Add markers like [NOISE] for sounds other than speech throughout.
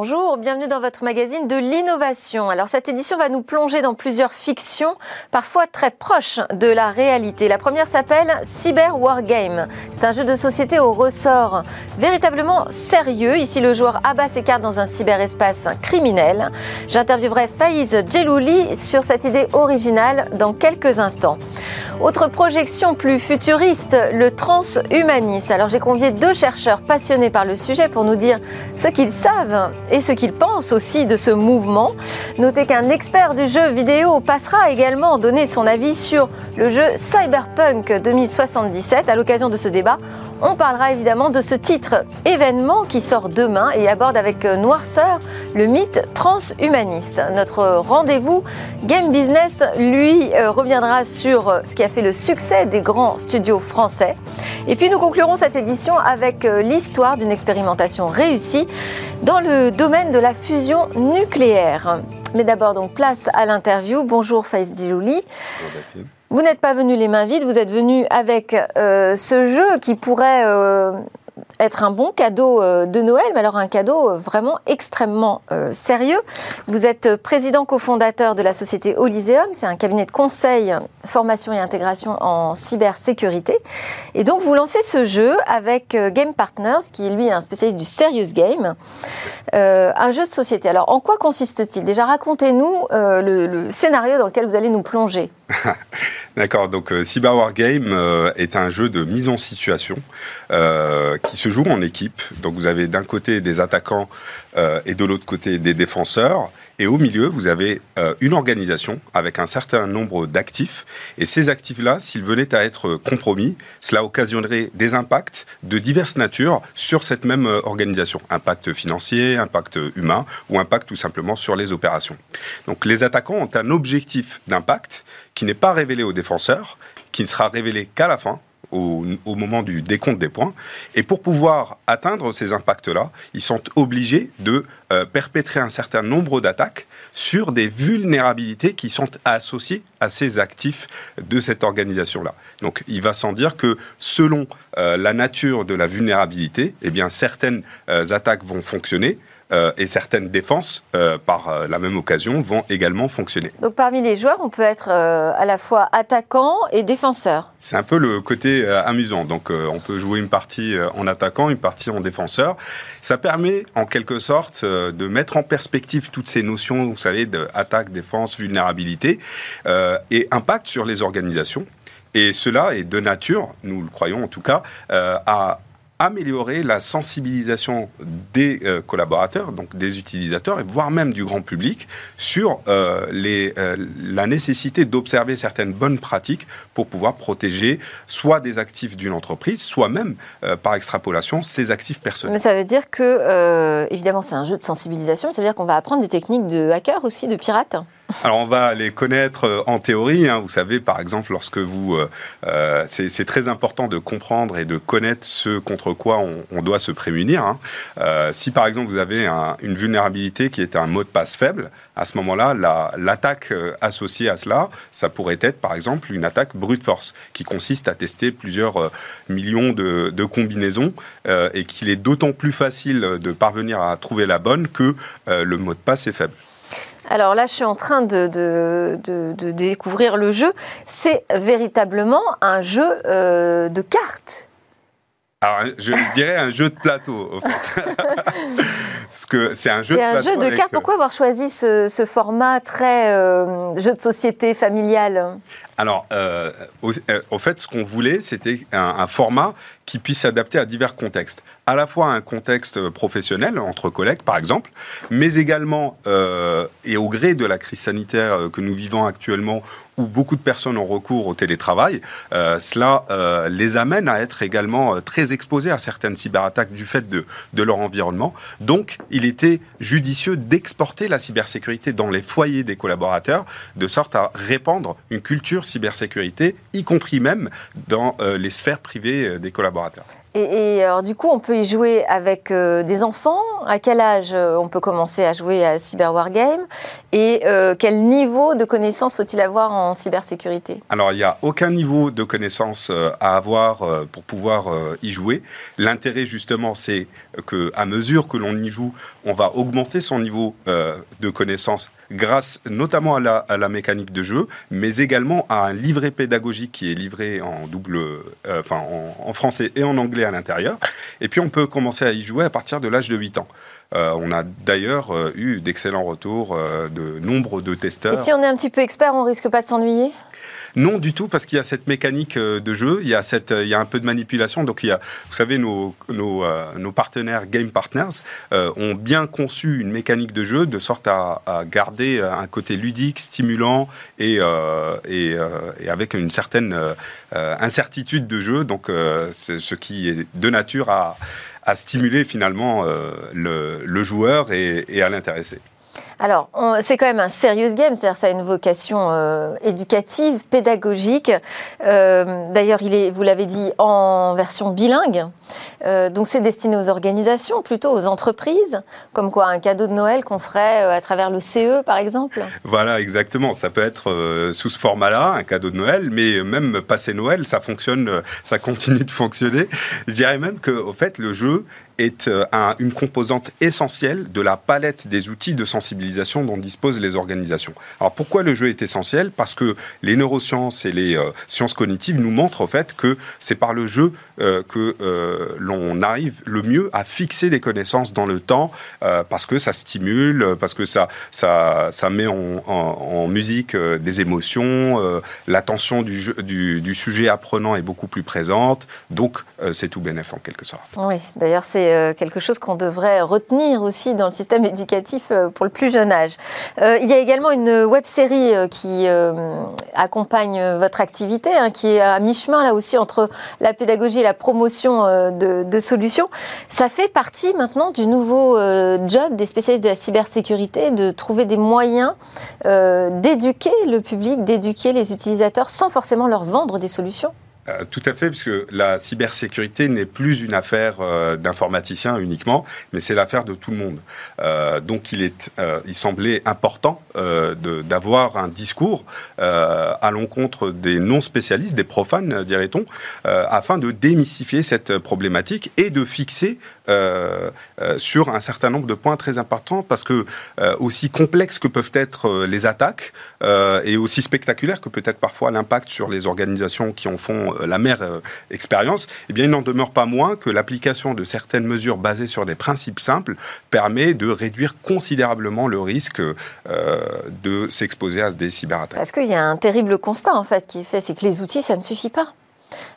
Bonjour, bienvenue dans votre magazine de l'innovation. Alors cette édition va nous plonger dans plusieurs fictions, parfois très proches de la réalité. La première s'appelle Cyber Wargame. C'est un jeu de société au ressort véritablement sérieux. Ici, le joueur abat ses cartes dans un cyberespace criminel. J'interviewerai Faïz Djelouli sur cette idée originale dans quelques instants. Autre projection plus futuriste, le transhumanisme. Alors j'ai convié deux chercheurs passionnés par le sujet pour nous dire ce qu'ils savent et ce qu'il pense aussi de ce mouvement. Notez qu'un expert du jeu vidéo passera également donner son avis sur le jeu Cyberpunk 2077. À l'occasion de ce débat, on parlera évidemment de ce titre événement qui sort demain et aborde avec noirceur le mythe transhumaniste. Notre rendez-vous Game Business, lui, euh, reviendra sur ce qui a fait le succès des grands studios français. Et puis nous conclurons cette édition avec euh, l'histoire d'une expérimentation réussie dans le domaine de la fusion nucléaire. Mais d'abord, donc, place à l'interview. Bonjour Faïs Djilouli. Vous n'êtes pas venu les mains vides, vous êtes venu avec euh, ce jeu qui pourrait euh, être un bon cadeau euh, de Noël, mais alors un cadeau vraiment extrêmement sérieux. Vous êtes président cofondateur de la société Olyseum, c'est un cabinet de conseil, formation et intégration en cybersécurité. Et donc vous lancez ce jeu avec Game Partners, qui est lui un spécialiste du serious game, un jeu de société. Alors en quoi consiste-t-il? Déjà racontez-nous le scénario dans lequel vous allez nous plonger. [LAUGHS] D'accord, donc euh, Cyber Wargame euh, est un jeu de mise en situation euh, qui se joue en équipe. Donc vous avez d'un côté des attaquants et de l'autre côté des défenseurs. Et au milieu, vous avez euh, une organisation avec un certain nombre d'actifs. Et ces actifs-là, s'ils venaient à être compromis, cela occasionnerait des impacts de diverses natures sur cette même euh, organisation. Impact financier, impact humain ou impact tout simplement sur les opérations. Donc les attaquants ont un objectif d'impact qui n'est pas révélé aux défenseurs, qui ne sera révélé qu'à la fin, au, moment du décompte des points. Et pour pouvoir atteindre ces impacts-là, ils sont obligés de euh, perpétrer un certain nombre d'attaques sur des vulnérabilités qui sont associées à ces actifs de cette organisation-là. Donc il va sans dire que selon euh, la nature de la vulnérabilité, eh bien certaines euh, attaques vont fonctionner, euh, et certaines défenses, euh, par euh, la même occasion, vont également fonctionner. Donc parmi les joueurs, on peut être à la fois attaquant et défenseur. C'est un peu le côté amusant. Donc on peut jouer une partie en attaquant, une partie en défenseur. Ça permet en quelque sorte de mettre en perspective toutes ces notions, vous savez, d'attaque, défense, vulnérabilité et impact sur les organisations. Et cela est de nature, nous le croyons en tout cas, à améliorer la sensibilisation des euh, collaborateurs, donc des utilisateurs, et voire même du grand public, sur euh, les, euh, la nécessité d'observer certaines bonnes pratiques pour pouvoir protéger soit des actifs d'une entreprise, soit même, par extrapolation, ses actifs personnels. Mais ça veut dire que, évidemment, c'est un jeu de sensibilisation, mais ça veut dire qu'on va apprendre des techniques de hacker aussi, de pirates? Alors on va les connaître euh, en théorie. Hein. Vous savez, par exemple, lorsque vous, euh, euh c'est très important de comprendre et de connaître ce contre quoi on, doit se prémunir. Hein. Si par exemple vous avez un, une vulnérabilité qui est un mot de passe faible, à ce moment-là, l'attaque associée à cela, ça pourrait être par exemple une attaque brute force, qui consiste à tester plusieurs millions de combinaisons et qu'il est d'autant plus facile de parvenir à trouver la bonne que le mot de passe est faible. Alors là, je suis en train de, de, découvrir le jeu. C'est véritablement un jeu euh, de cartes. Alors, je dirais un jeu de plateau. Parce que [LAUGHS] c'est un jeu de un jeu de cartes. Pourquoi avoir choisi ce, format très euh, jeu de société familial alors, euh, au, fait, ce qu'on voulait, c'était un, format qui puisse s'adapter à divers contextes. À la fois un contexte professionnel, entre collègues par exemple, mais également, euh, et au gré de la crise sanitaire que nous vivons actuellement, où beaucoup de personnes ont recours au télétravail, euh, cela euh, les amène à être également euh, très exposés à certaines cyberattaques du fait de, de leur environnement. Donc, il était judicieux d'exporter la cybersécurité dans les foyers des collaborateurs, de sorte à répandre une culture cybersécurité, y compris même dans les sphères privées des collaborateurs. Et, alors du coup, on peut y jouer avec euh, des enfants. À quel âge euh, on peut commencer à jouer à Cyber Wargame? Et euh, quel niveau de connaissance faut-il avoir en cybersécurité? Alors, il n'y a aucun niveau de connaissance à avoir pour pouvoir y jouer. L'intérêt, justement, c'est que à mesure que l'on y joue, on va augmenter son niveau de connaissance grâce notamment à la, mécanique de jeu, mais également à un livret pédagogique qui est livré en double, en français et en anglais à l'intérieur. Et puis on peut commencer à y jouer à partir de l'âge de 8 ans. Euh, on a d'ailleurs euh, eu d'excellents retours euh, de nombre de testeurs. Si on est un petit peu expert, on risque pas de s'ennuyer? Non, du tout, parce qu'il y a cette mécanique euh, de jeu, il y a, cette, il y a un peu de manipulation. Donc, il y a, vous savez, nos, nos, euh, partenaires Game Partners euh, ont bien conçu une mécanique de jeu de sorte à, garder un côté ludique, stimulant et, et, avec une certaine incertitude de jeu. Donc, c'est ce qui est de nature à, à stimuler finalement le, le joueur et à l'intéresser. Alors, c'est quand même un serious game, c'est-à-dire ça a une vocation euh, éducative, pédagogique. Euh, d'ailleurs, il est, vous l'avez dit, en version bilingue. Euh, donc, c'est destiné aux organisations, plutôt aux entreprises, comme quoi un cadeau de Noël qu'on ferait à travers le CE, par exemple. Voilà, exactement. Ça peut être sous ce format-là, un cadeau de Noël, mais même passé Noël, ça fonctionne, ça continue de fonctionner. Je dirais même que, fait, le jeu est euh, une composante essentielle de la palette des outils de sensibilisation dont disposent les organisations. Alors pourquoi le jeu est essentiel? Parce que les neurosciences et les euh, sciences cognitives nous montrent au fait que c'est par le jeu euh, que l'on arrive le mieux à fixer des connaissances dans le temps, parce que ça stimule, parce que ça, ça, ça met en, musique des émotions, l'attention du, du, sujet apprenant est beaucoup plus présente, donc c'est tout bénéf en quelque sorte. Oui, d'ailleurs c'est euh, quelque chose qu'on devrait retenir aussi dans le système éducatif euh, pour le plus jeune âge. Euh, il y a également une web série qui accompagne votre activité, hein, qui est à mi-chemin là aussi entre la pédagogie et la promotion de, solutions. Ça fait partie maintenant du nouveau job des spécialistes de la cybersécurité de trouver des moyens d'éduquer le public, d'éduquer les utilisateurs sans forcément leur vendre des solutions. Euh, tout à fait, puisque la cybersécurité n'est plus une affaire euh, d'informaticiens uniquement, mais c'est l'affaire de tout le monde. Euh, donc il, est, il semblait important d'avoir un discours à l'encontre des non-spécialistes, des profanes, dirait-on, afin de démystifier cette problématique et de fixer sur un certain nombre de points très importants, parce que aussi complexes que peuvent être les attaques, et aussi spectaculaires que peut être parfois l'impact sur les organisations qui en font euh, la mère euh, expérience, eh bien, il n'en demeure pas moins que l'application de certaines mesures basées sur des principes simples permet de réduire considérablement le risque euh, de s'exposer à des cyberattaques. Parce qu'il y a un terrible constat en fait qui est fait, c'est que les outils, ça ne suffit pas.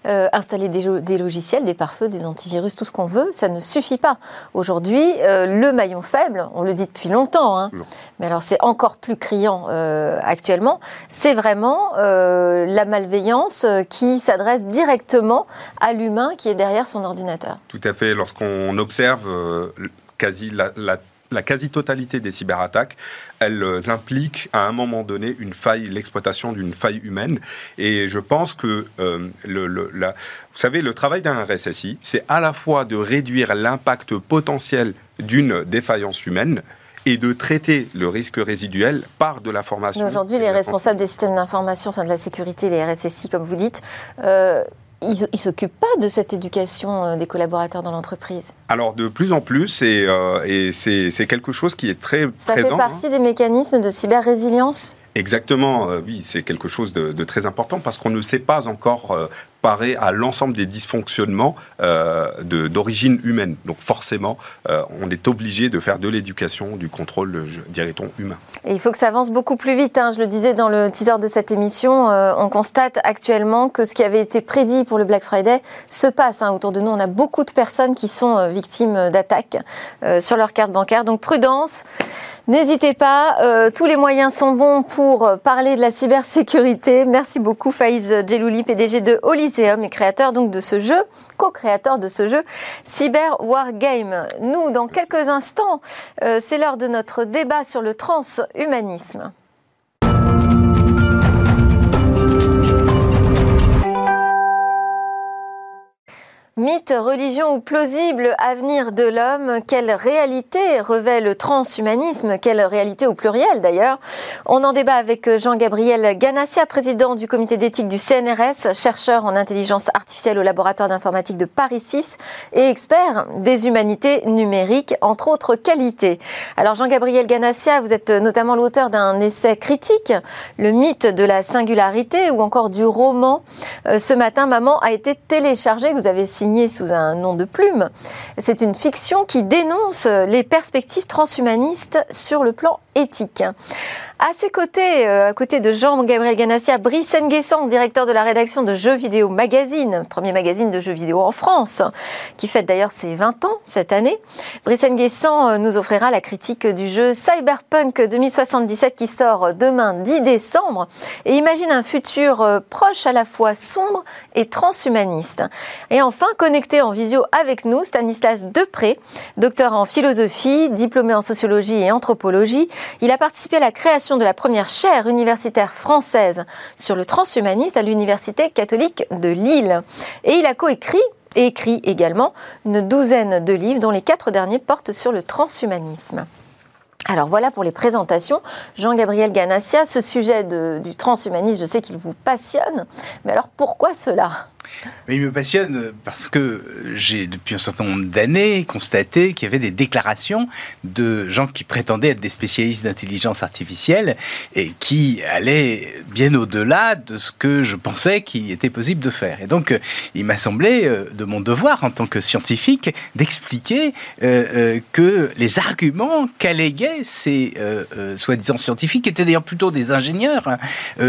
Euh, installer des, logiciels, des pare-feux, des antivirus, tout ce qu'on veut, ça ne suffit pas. Aujourd'hui, euh, le maillon faible, on le dit depuis longtemps, hein, mais alors c'est encore plus criant euh, actuellement, c'est vraiment la malveillance qui s'adresse directement à l'humain qui est derrière son ordinateur. Tout à fait. Lorsqu'on observe quasi la, la la quasi-totalité des cyberattaques, elles impliquent à un moment donné une faille, l'exploitation d'une faille humaine. Et je pense que, euh, le, la, vous savez, le travail d'un RSSI, c'est à la fois de réduire l'impact potentiel d'une défaillance humaine, et de traiter le risque résiduel par de la formation. Aujourd'hui, les responsables des systèmes d'information, enfin de la sécurité, les RSSI, comme vous dites, euh, ils ne s'occupent pas de cette éducation euh, des collaborateurs dans l'entreprise. Alors de plus en plus, et, euh, c'est quelque chose qui est très Ça présent. Ça fait partie des mécanismes de cyber-résilience? Exactement, euh, oui, c'est quelque chose de, très important parce qu'on ne sait pas encore euh, parer à l'ensemble des dysfonctionnements euh, d'origine humaine. Donc forcément, on est obligé de faire de l'éducation, du contrôle, dirait-on, humain. Et il faut que ça avance beaucoup plus vite. Hein. Je le disais dans le teaser de cette émission, on constate actuellement que ce qui avait été prédit pour le Black Friday se passe. Hein. Autour de nous, on a beaucoup de personnes qui sont victimes d'attaques sur leur carte bancaire. Donc prudence. N'hésitez pas, euh, tous les moyens sont bons pour parler de la cybersécurité. Merci beaucoup Faïz Djelouli, PDG de Olyseum et créateur donc de ce jeu, co-créateur de ce jeu Cyber Wargame. Nous, dans quelques instants, euh, c'est l'heure de notre débat sur le transhumanisme. Mythe, religion ou plausible avenir de l'homme, quelle réalité revêt le transhumanisme, quelle réalité au pluriel d'ailleurs? On en débat avec Jean-Gabriel Ganassia, président du comité d'éthique du CNRS, chercheur en intelligence artificielle au laboratoire d'informatique de Paris 6 et expert des humanités numériques, entre autres qualités. Alors Jean-Gabriel Ganassia, vous êtes notamment l'auteur d'un essai critique, Le mythe de la singularité, ou encore du roman. Euh, Ce matin, Maman a été téléchargé, que vous avez signé sous un nom de plume. C'est une fiction qui dénonce les perspectives transhumanistes sur le plan éthique. À ses côtés, euh, à côté de Jean-Gabriel Ganassia, Brice Nguessan, directeur de la rédaction de Jeux Vidéo Magazine, premier magazine de jeux vidéo en France, qui fête d'ailleurs ses 20 ans cette année. Brice Nguessan euh, nous offrira la critique du jeu Cyberpunk 2077 qui sort demain 10 décembre et imagine un futur euh, proche à la fois sombre et transhumaniste. Et enfin, connecté en visio avec nous, Stanislas Depré, docteur en philosophie, diplômé en sociologie et anthropologie. Il a participé à la création de la première chaire universitaire française sur le transhumanisme à l'Université catholique de Lille. Et il a coécrit et écrit également une douzaine de livres dont les quatre derniers portent sur le transhumanisme. Alors voilà pour les présentations. Jean-Gabriel Ganassia, ce sujet du transhumanisme, je sais qu'il vous passionne, mais alors pourquoi cela? Mais il me passionne parce que j'ai, depuis un certain nombre d'années, constaté qu'il y avait des déclarations de gens qui prétendaient être des spécialistes d'intelligence artificielle et qui allaient bien au-delà de ce que je pensais qu'il était possible de faire. Et donc, il m'a semblé euh, de mon devoir en tant que scientifique d'expliquer euh, euh, que les arguments qu'alléguaient ces soi-disant scientifiques, qui étaient d'ailleurs plutôt des ingénieurs, hein,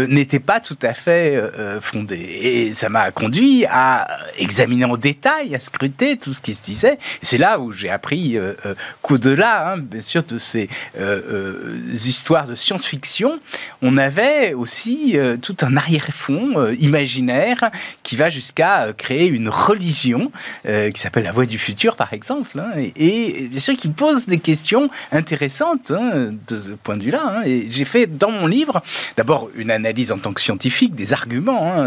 n'étaient pas tout à fait fondés. Et ça m'a conduit à examiner en détail, à scruter tout ce qui se disait. C'est là où j'ai appris euh, euh, qu'au-delà, hein, bien sûr, de ces euh, histoires de science-fiction, on avait aussi tout un arrière-fond imaginaire qui va jusqu'à créer une religion qui s'appelle la Voix du futur, par exemple, hein, et, bien sûr qui pose des questions intéressantes hein, de ce point de vue-là. et j'ai fait dans mon livre d'abord une analyse en tant que scientifique des arguments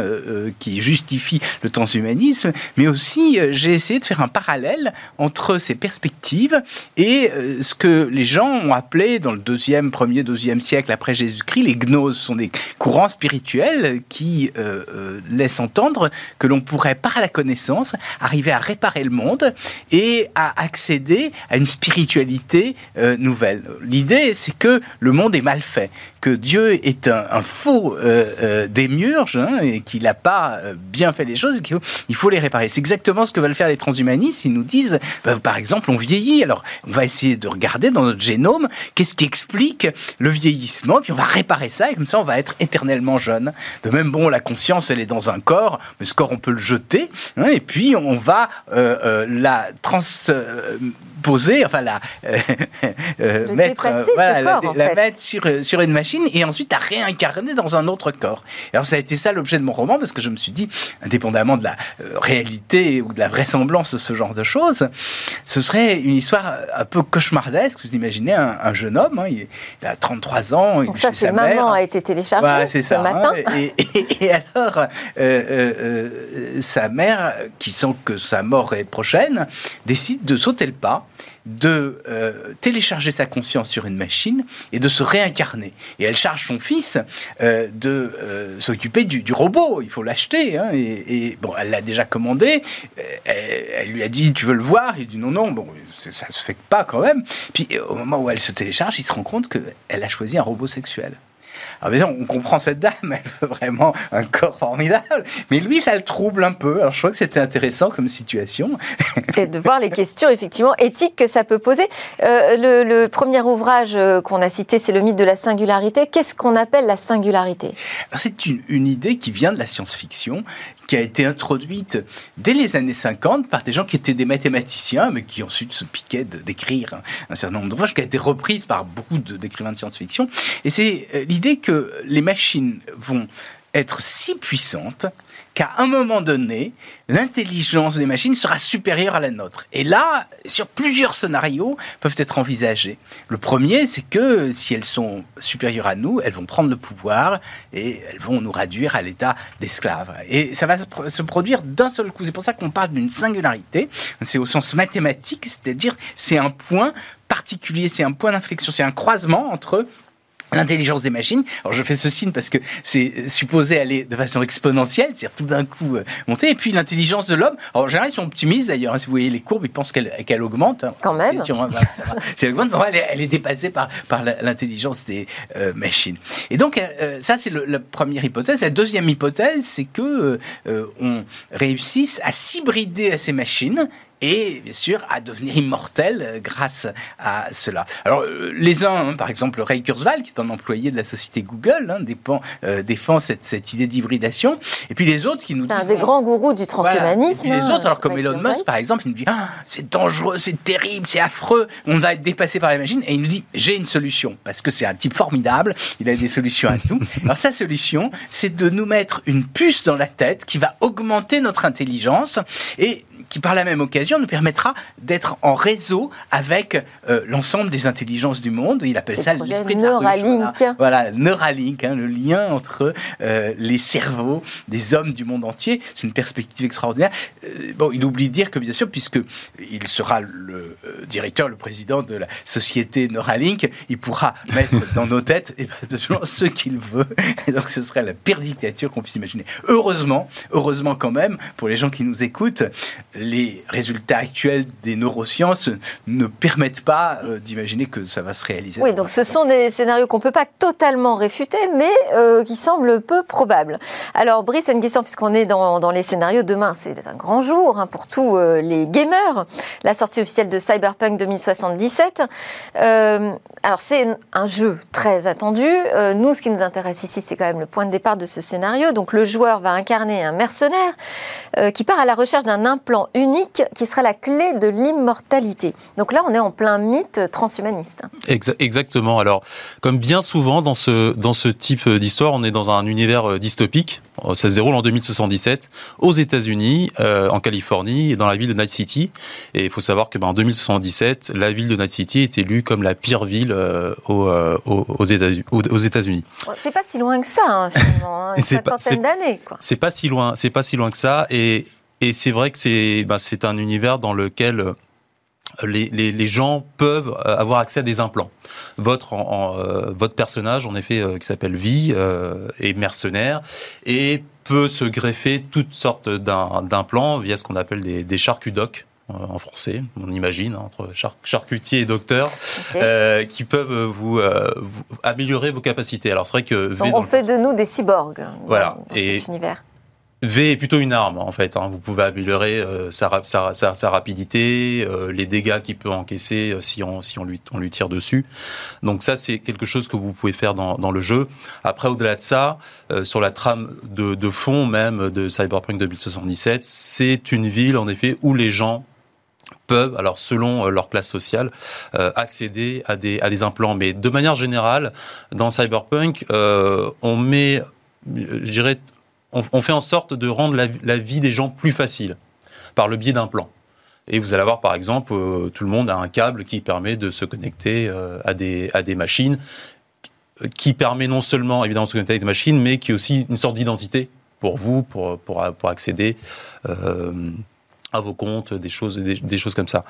qui justifient le transhumanisme, mais aussi euh, j'ai essayé de faire un parallèle entre ces perspectives et euh, ce que les gens ont appelé dans le deuxième, premier, deuxième siècle après Jésus-Christ, les gnoses sont des courants spirituels qui euh, laissent entendre que l'on pourrait, par la connaissance, arriver à réparer le monde et à accéder à une spiritualité nouvelle. L'idée, c'est que le monde est mal fait, que Dieu est un, faux démiurge hein, et qu'il n'a pas bien fait les choses il faut les réparer. C'est exactement ce que veulent faire les transhumanistes. Ils nous disent, bah, par exemple, on vieillit. Alors, on va essayer de regarder dans notre génome qu'est-ce qui explique le vieillissement, puis on va réparer ça, et comme ça, on va être éternellement jeune. De même, bon, la conscience, elle est dans un corps, mais ce corps, on peut le jeter, hein, et puis on va euh, euh, la transposer, enfin la euh, [LAUGHS] mettre, la, mettre sur, sur une machine, et ensuite à réincarner dans un autre corps. alors, ça a été ça l'objet de mon roman, parce que je me suis dit, indépendamment de la euh, réalité ou de la vraisemblance de ce genre de choses, ce serait une histoire un peu cauchemardesque. Vous imaginez un, jeune homme, hein, il, a 33 ans. Donc ça, c'est Maman a été téléchargé ce ça, hein. matin. et, alors, euh, euh, sa mère, qui sent que sa mort est prochaine, décide de sauter le pas de euh, télécharger sa conscience sur une machine et de se réincarner. Et elle charge son fils euh, de euh, s'occuper du, robot. Il faut l'acheter. Hein, et, bon, elle l'a déjà commandé. Elle, lui a dit Tu veux le voir? Il dit Non, non. Bon, ça se fait pas quand même. Puis au moment où elle se télécharge, il se rend compte qu'elle a choisi un robot sexuel. Alors on comprend cette dame, [LAUGHS] elle veut vraiment un corps formidable, mais lui, ça le trouble un peu. Alors je crois que c'était intéressant comme situation. Et de voir les questions effectivement éthiques que ça peut poser. Euh, le, premier ouvrage euh, qu'on a cité, c'est le mythe de la singularité. Qu'est-ce qu'on appelle la singularité? C'est une, une idée qui vient de la science-fiction qui a été introduite dès les années 50 par des gens qui étaient des mathématiciens, mais qui ensuite se piquaient d'écrire un certain nombre d'ouvrages, qui a été reprise par beaucoup d'écrivains de, science-fiction. Et c'est euh, l'idée que les machines vont être si puissante qu'à un moment donné, l'intelligence des machines sera supérieure à la nôtre. Et là, sur plusieurs scénarios peuvent être envisagés. Le premier, c'est que si elles sont supérieures à nous, elles vont prendre le pouvoir et elles vont nous réduire à l'état d'esclaves. Et ça va se produire d'un seul coup. C'est pour ça qu'on parle d'une singularité. C'est au sens mathématique, c'est-à-dire c'est un point particulier, c'est un point d'inflexion, c'est un croisement entre l'intelligence des machines. Alors je fais ce signe parce que c'est supposé aller de façon exponentielle, c'est-à-dire tout d'un coup euh, monter. Et puis l'intelligence de l'homme, en général ils sont optimistes d'ailleurs, hein. si vous voyez les courbes, ils pensent qu'elle augmente. Hein. Quand même. Hein, elle, augmente, elle, est, dépassée par, par l'intelligence des euh, machines. Et donc euh, ça c'est la première hypothèse. La deuxième hypothèse, c'est que on réussisse à s'hybrider à ces machines et bien sûr à devenir immortel euh, grâce à cela. Alors euh, les uns, hein, par exemple Ray Kurzweil, qui est un employé de la société Google, hein, défend, euh, défend cette, cette, idée d'hybridation, et puis les autres qui nous disent... C'est un des grands gourous du transhumanisme. Et les autres, alors comme Elon Musk par exemple, il nous dit ah, c'est dangereux, c'est terrible, c'est affreux, on va être dépassé par les machines, et il nous dit j'ai une solution, parce que c'est un type formidable, il a des solutions à tout. [LAUGHS] Alors sa solution, c'est de nous mettre une puce dans la tête qui va augmenter notre intelligence, et qui par la même occasion nous permettra d'être en réseau avec euh, l'ensemble des intelligences du monde. Il appelle ça l'esprit de Neuralink. Voilà, Neuralink, hein, le lien entre euh, les cerveaux des hommes du monde entier. C'est une perspective extraordinaire. Euh, bon, il oublie de dire que bien sûr, puisque il sera le directeur, le président de la société Neuralink, il pourra mettre [LAUGHS] dans nos têtes et ben, ce qu'il veut. Et donc, ce serait la pire dictature qu'on puisse imaginer. Heureusement, heureusement quand même, pour les gens qui nous écoutent, les résultats actuels des neurosciences ne permettent pas euh, d'imaginer que ça va se réaliser. Oui, donc ce sont des scénarios qu'on ne peut pas totalement réfuter, mais euh, qui semblent peu probables. Alors, Brice Nguissan, puisqu'on est dans, dans, les scénarios, demain, c'est un grand jour hein, pour tous euh, les gamers. La sortie officielle de Cyberpunk 2077. alors, c'est un jeu très attendu. nous, ce qui nous intéresse ici, c'est quand même le point de départ de ce scénario. Donc, le joueur va incarner un mercenaire qui part à la recherche d'un implant unique qui sera la clé de l'immortalité. Donc là, on est en plein mythe transhumaniste. Exactement. Alors, comme bien souvent dans ce, dans ce type d'histoire, on est dans un univers euh, dystopique. Euh, ça se déroule en 2077 aux États-Unis, euh, en Californie et dans la ville de Night City. Et il faut savoir que ben, en 2077, la ville de Night City est élue comme la pire ville aux, aux États-Unis. C'est pas si loin que ça, hein, finalement. Hein, [LAUGHS] une cinquantaine d'années. C'est pas si loin. C'est pas si loin que ça. Et et c'est vrai que c'est bah, un univers dans lequel euh, les, les, les, gens peuvent euh, avoir accès à des implants. Votre, en, euh, votre personnage, en effet, qui s'appelle Vie, est mercenaire et peut se greffer toutes sortes d'implants via ce qu'on appelle des, des charcudocs en français, on imagine, hein, entre charcutier et docteur, qui peuvent vous, vous, améliorer vos capacités. Alors c'est vrai que v on fait de nous des cyborgs. Voilà. Dans, et cet univers. V est plutôt une arme en fait. Hein. Vous pouvez améliorer euh, sa, sa, sa, rapidité, euh, les dégâts qu'il peut encaisser euh, si, on, si on, lui, on lui tire dessus. Donc ça c'est quelque chose que vous pouvez faire dans, dans le jeu. Après au-delà de ça, sur la trame de, de fond même de Cyberpunk 2077, c'est une ville en effet où les gens peuvent, alors selon leur classe sociale, accéder à des, à des implants. Mais de manière générale, dans Cyberpunk, on met, je dirais, on, fait en sorte de rendre la, vie des gens plus facile par le biais d'un plan. Et vous allez avoir, par exemple, euh, tout le monde a un câble qui permet de se connecter euh, à, des, machines, qui permet non seulement, évidemment, de se connecter à des machines, mais qui est aussi une sorte d'identité pour vous, pour accéder. Euh, à vos comptes, des choses, des, choses comme ça.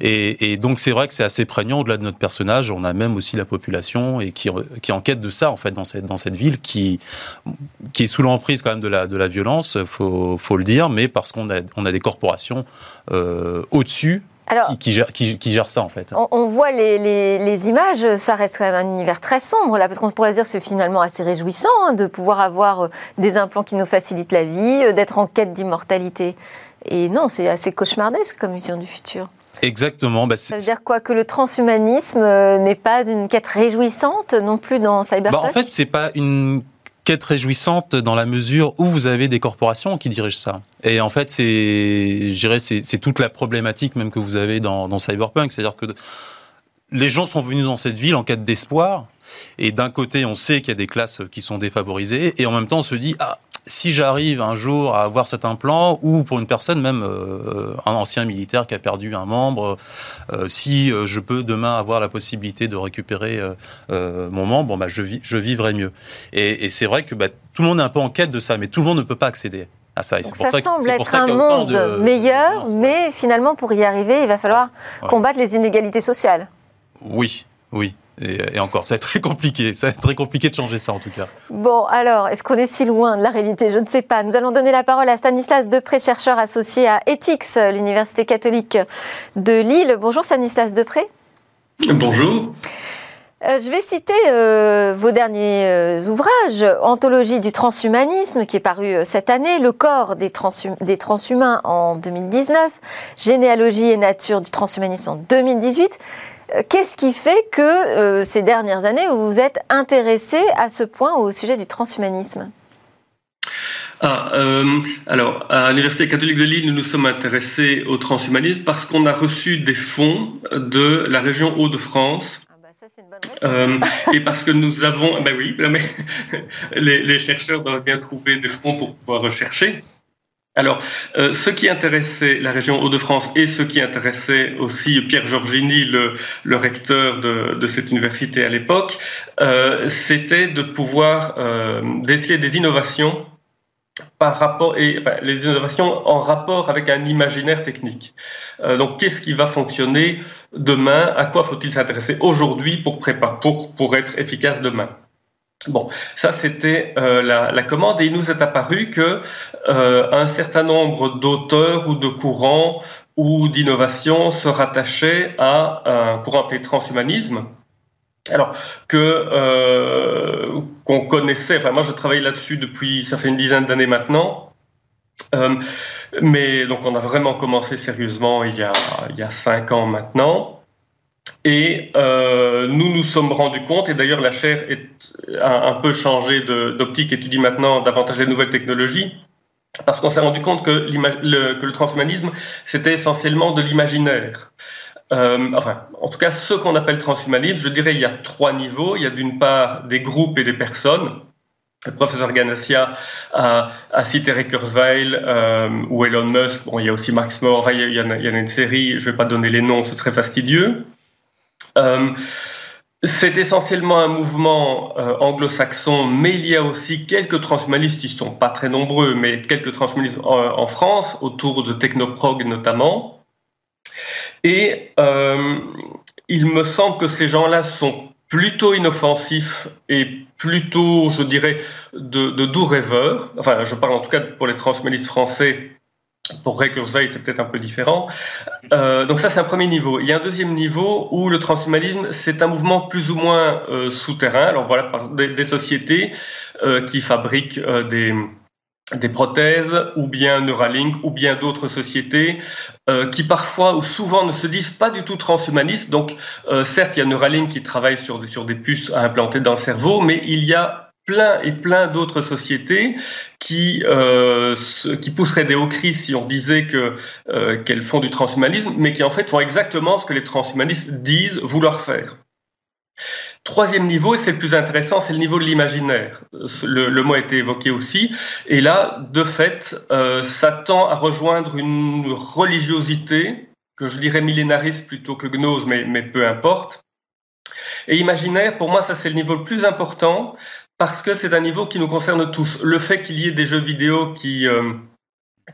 Et, donc c'est vrai que c'est assez prégnant au-delà de notre personnage. On a même aussi la population et qui, qui enquête de ça en fait dans cette dans cette ville qui qui est sous l'emprise quand même de la de la violence, faut faut le dire, mais parce qu'on a on a des corporations euh, au-dessus qui, qui, gère, qui, gère, ça en fait. On, voit les, les, les, images, ça reste quand même un univers très sombre là, parce qu'on pourrait dire que c'est finalement assez réjouissant hein, de pouvoir avoir euh, des implants qui nous facilitent la vie, euh, d'être en quête d'immortalité. Et non, c'est assez cauchemardesque comme vision du futur. Exactement. Bah ça veut dire quoi Que le transhumanisme euh, n'est pas une quête réjouissante non plus dans Cyberpunk bah En fait, c'est pas une quête réjouissante dans la mesure où vous avez des corporations qui dirigent ça. Et en fait, c'est, c'est toute la problématique même que vous avez dans, dans Cyberpunk. C'est-à-dire que les gens sont venus dans cette ville en quête d'espoir. Et d'un côté, on sait qu'il y a des classes qui sont défavorisées, et en même temps, on se dit ah si j'arrive un jour à avoir cet implant, ou pour une personne même euh, un ancien militaire qui a perdu un membre, euh, si euh, je peux demain avoir la possibilité de récupérer mon membre, bon, bah, je, je vivrai mieux. Et, c'est vrai que bah, tout le monde est un peu en quête de ça, mais tout le monde ne peut pas accéder. À ça. ça, ça semble être un monde meilleur, mais finalement, pour y arriver, il va falloir combattre les inégalités sociales. Oui, oui. Et, encore, ça va être très compliqué. Ça va être très compliqué de changer ça, en tout cas. Bon, alors, est-ce qu'on est si loin de la réalité? Je ne sais pas. Nous allons donner la parole à Stanislas Depré, chercheur associé à Ethics, l'Université catholique de Lille. Bonjour Stanislas Depré. Bonjour. Euh, je vais citer euh, vos derniers euh, ouvrages, Anthologie du transhumanisme, qui est paru cette année, Le corps des, des, transhumains en 2019, Généalogie et nature du transhumanisme en 2018. Qu'est-ce qui fait que euh, ces dernières années, vous vous êtes intéressé à ce point au sujet du transhumanisme? Ah, euh, alors, à l'Université catholique de Lille, nous nous sommes intéressés au transhumanisme parce qu'on a reçu des fonds de la région Hauts-de-France. Ah bah euh, et parce que nous avons, ben oui, mais [LAUGHS] les, les chercheurs doivent bien trouver des fonds pour pouvoir rechercher. Alors, euh, ce qui intéressait la région Hauts-de-France et ce qui intéressait aussi Pierre Giorgini, le, recteur de, cette université à l'époque, euh, c'était de pouvoir euh, des innovations par rapport en rapport avec un imaginaire technique. donc, qu'est-ce qui va fonctionner demain? À quoi faut-il s'intéresser aujourd'hui pour préparer, pour, pour être efficace demain? Bon, ça c'était euh, la, commande et il nous est apparu que euh, un certain nombre d'auteurs ou de courants ou d'innovations se rattachaient à un courant appelé transhumanisme. Alors que euh, qu'on connaissait, enfin moi je travaille là-dessus depuis ça fait une dizaine d'années maintenant, mais donc on a vraiment commencé sérieusement il y a il y a cinq ans maintenant. Et euh, nous nous sommes rendus compte, et d'ailleurs la chaire est, a un peu changé d'optique, étudie maintenant davantage les nouvelles technologies, parce qu'on s'est rendu compte que, le, transhumanisme, c'était essentiellement de l'imaginaire. Euh, enfin, en tout cas, ce qu'on appelle transhumanisme, je dirais il y a trois niveaux. Il y a d'une part des groupes et des personnes. Le professeur Ganassia a, cité Ray Kurzweil euh, ou Elon Musk. Bon, il y a aussi Max More. Enfin, il y, en a, a une série. Je ne vais pas donner les noms, c'est très fastidieux. Euh, c'est essentiellement un mouvement euh, anglo-saxon, mais il y a aussi quelques transhumanistes, ils ne sont pas très nombreux, mais quelques transhumanistes en, France, autour de Technoprog notamment. Et euh, il me semble que ces gens-là sont plutôt inoffensifs et plutôt, je dirais, de, de doux rêveurs. Enfin, je parle en tout cas pour les transhumanistes français pour Ray Kurzweil, c'est peut-être un peu différent. Euh, donc ça, c'est un premier niveau. Il y a un deuxième niveau où le transhumanisme, c'est un mouvement plus ou moins euh, souterrain. Alors voilà, par des, sociétés euh, qui fabriquent des, des prothèses, ou bien Neuralink, ou bien d'autres sociétés qui parfois ou souvent ne se disent pas du tout transhumanistes. Donc certes, il y a Neuralink qui travaille sur, sur des puces à implanter dans le cerveau, mais il y a plein et plein d'autres sociétés qui, euh, qui pousseraient des hauts cris si on disait euh, qu'elles font du transhumanisme, mais qui en fait font exactement ce que les transhumanistes disent vouloir faire. Troisième niveau, et c'est le plus intéressant, c'est le niveau de l'imaginaire. Le, mot a été évoqué aussi. Et là, de fait, euh, ça tend à rejoindre une religiosité, que je dirais millénariste plutôt que gnose, mais peu importe. Et imaginaire, pour moi, ça c'est le niveau le plus important, parce que c'est un niveau qui nous concerne tous. Le fait qu'il y ait des jeux vidéo qui, euh,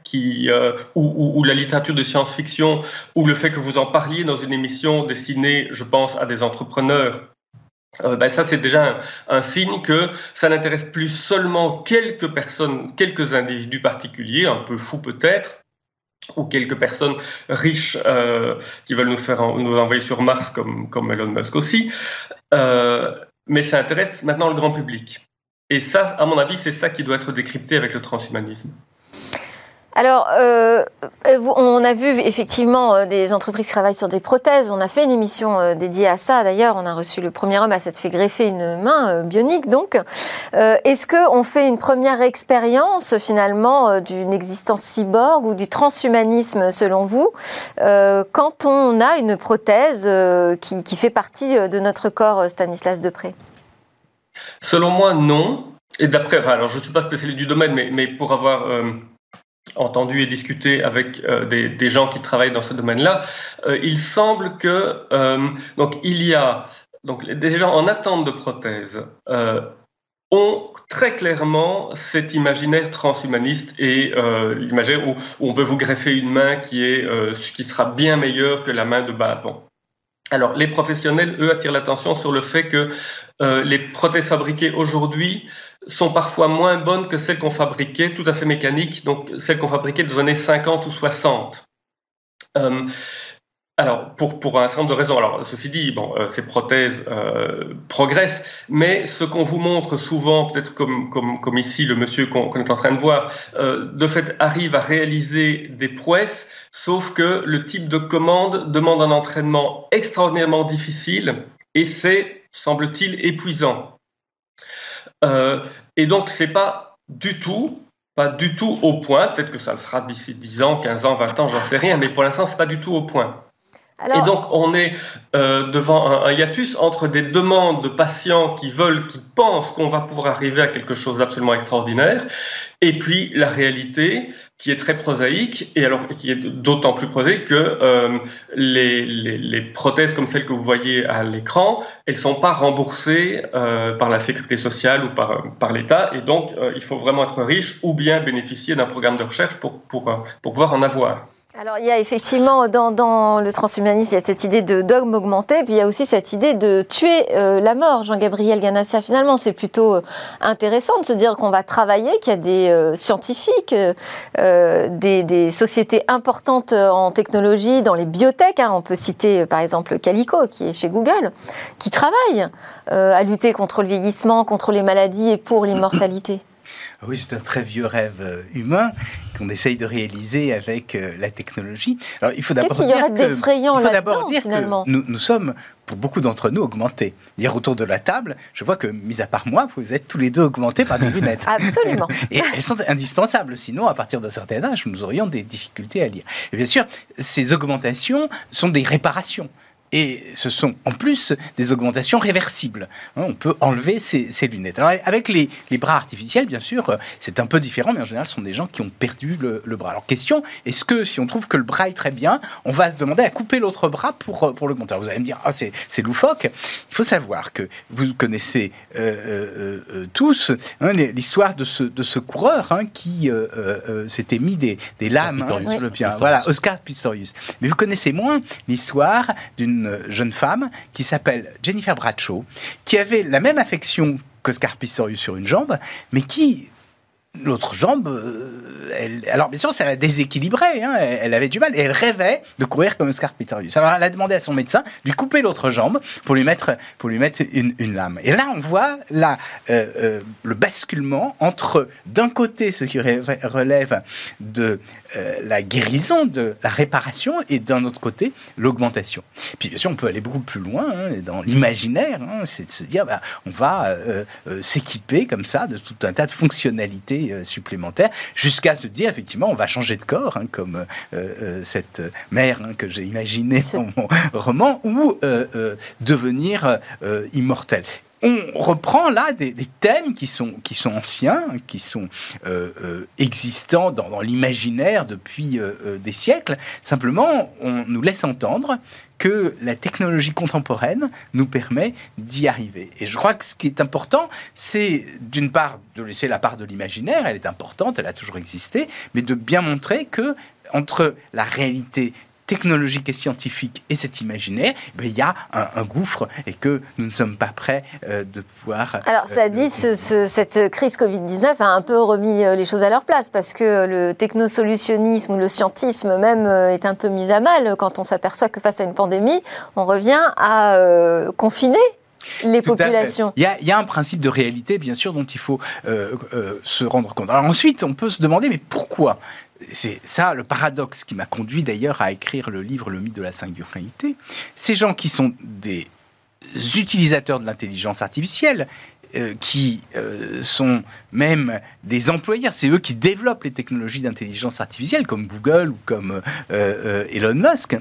qui euh, ou, la littérature de science-fiction, ou le fait que vous en parliez dans une émission destinée, je pense, à des entrepreneurs, euh, ben ça c'est déjà un, signe que ça n'intéresse plus seulement quelques personnes, quelques individus particuliers, un peu fous peut-être, ou quelques personnes riches qui veulent nous faire nous envoyer sur Mars comme, comme Elon Musk aussi mais ça intéresse maintenant le grand public. Et ça, à mon avis, c'est ça qui doit être décrypté avec le transhumanisme. Alors, euh, on a vu effectivement euh, des entreprises qui travaillent sur des prothèses. On a fait une émission euh, dédiée à ça. D'ailleurs, on a reçu le premier homme à s'être fait greffer une main bionique. Donc, est-ce qu'on fait une première expérience finalement d'une existence cyborg ou du transhumanisme selon vous quand on a une prothèse qui, fait partie de notre corps, Stanislas Depré Selon moi, non. Et d'après, alors je ne suis pas spécialiste du domaine, mais, pour avoir euh, entendu et discuté avec euh, des, gens qui travaillent dans ce domaine-là, euh, il semble que donc il y a donc des gens en attente de prothèse ont très clairement cet imaginaire transhumaniste et l'imaginaire où, on peut vous greffer une main qui est qui sera bien meilleure que la main de bas. Alors, les professionnels, eux, attirent l'attention sur le fait que euh, les prothèses fabriquées aujourd'hui sont parfois moins bonnes que celles qu'on fabriquait, tout à fait mécaniques, donc celles qu'on fabriquait des années 50 ou 60. Euh, alors, pour, un certain nombre de raisons. Alors, ceci dit, bon, euh, ces prothèses euh, progressent, mais ce qu'on vous montre souvent, peut-être comme, ici le monsieur qu'on est en train de voir, euh, de fait arrive à réaliser des prouesses, sauf que le type de commande demande un entraînement extraordinairement difficile et c'est, semble-t-il, épuisant. Et donc, c'est pas du tout pas du tout au point, peut-être que ça le sera d'ici 10 ans, 15 ans, 20 ans, j'en sais rien, mais pour l'instant, c'est pas du tout au point. Et donc, on est euh, devant un, hiatus entre des demandes de patients qui veulent, qui pensent qu'on va pouvoir arriver à quelque chose d'absolument extraordinaire, et puis la réalité qui est très prosaïque, et alors qui est d'autant plus prosaïque que euh, les, les, les, prothèses comme celles que vous voyez à l'écran, elles sont pas remboursées euh, par la sécurité sociale ou par, par l'État, et donc euh, il faut vraiment être riche ou bien bénéficier d'un programme de recherche pour, pour, euh, pour pouvoir en avoir. Alors il y a effectivement dans, le transhumanisme, il y a cette idée de dogme augmenté, puis il y a aussi cette idée de tuer euh, la mort. Jean-Gabriel Ganassia, finalement, c'est plutôt euh, intéressant de se dire qu'on va travailler, qu'il y a des euh, scientifiques, des, des, sociétés importantes en technologie, dans les biotech. Hein. On peut citer par exemple Calico, qui est chez Google, qui travaille à lutter contre le vieillissement, contre les maladies et pour l'immortalité. Oui, c'est un très vieux rêve humain qu'on essaye de réaliser avec euh, la technologie. Alors, il faut d'abord dire, que, finalement? nous, nous sommes pour beaucoup d'entre nous augmentés. Dire autour de la table, je vois que, mis à part moi, vous êtes tous les deux augmentés par des lunettes. [LAUGHS] Absolument. [LAUGHS] Et elles sont indispensables. Sinon, à partir d'un certain âge, nous aurions des difficultés à lire. Et bien sûr, ces augmentations sont des réparations. Et ce sont en plus des augmentations réversibles. Hein, on peut enlever ces, lunettes. Alors avec les, bras artificiels, bien sûr, euh, c'est un peu différent, mais en général, ce sont des gens qui ont perdu le, bras. Alors question, est-ce que si on trouve que le bras est très bien, on va se demander à couper l'autre bras pour, euh, pour le monter? Vous allez me dire, ah, c'est loufoque. Il faut savoir que vous connaissez euh, tous hein, l'histoire de ce, de ce coureur hein, qui s'était mis des, des lames sur le pied. Voilà, Oscar Pistorius. Mais vous connaissez moins l'histoire d'une jeune femme qui s'appelle Jennifer Bradshaw, qui avait la même affection que Scar Pistorius sur une jambe, mais qui l'autre jambe, euh, elle, alors bien sûr, ça la déséquilibrait, hein, elle, avait du mal, et elle rêvait de courir comme Oscar. Alors elle a demandé à son médecin de lui couper l'autre jambe pour lui mettre, pour lui mettre une, lame. Et là, on voit là, euh, euh, le basculement entre, d'un côté, ce qui relève de la guérison, de la réparation, et d'un autre côté, l'augmentation. Puis bien sûr, on peut aller beaucoup plus loin, hein, dans l'imaginaire, hein, c'est de se dire, bah, on va s'équiper comme ça de tout un tas de fonctionnalités euh, supplémentaires, jusqu'à se dire effectivement on va changer de corps, hein, comme euh, euh, cette mère que j'ai imaginée dans mon roman, ou devenir immortel on reprend là des, thèmes qui sont, qui sont anciens, qui sont existants dans, l'imaginaire depuis des siècles. Simplement, on nous laisse entendre que la technologie contemporaine nous permet d'y arriver. Et je crois que ce qui est important, c'est d'une part de laisser la part de l'imaginaire, elle est importante, elle a toujours existé, mais de bien montrer que entre la réalité technologique et scientifique et cet imaginaire, eh il y a un, gouffre et que nous ne sommes pas prêts euh, de pouvoir... Alors, cela euh, dit, cette crise Covid-19 a un peu remis euh, les choses à leur place parce que le technosolutionnisme ou le scientisme même est un peu mis à mal quand on s'aperçoit que face à une pandémie, on revient à confiner les populations. Il y, a, un principe de réalité, bien sûr, dont il faut se rendre compte. Alors ensuite, on peut se demander, mais pourquoi c'est ça le paradoxe qui m'a conduit d'ailleurs à écrire le livre Le mythe de la singularité. Ces gens qui sont des utilisateurs de l'intelligence artificielle, euh, qui euh, sont même des employeurs, c'est eux qui développent les technologies d'intelligence artificielle comme Google ou comme euh, Elon Musk,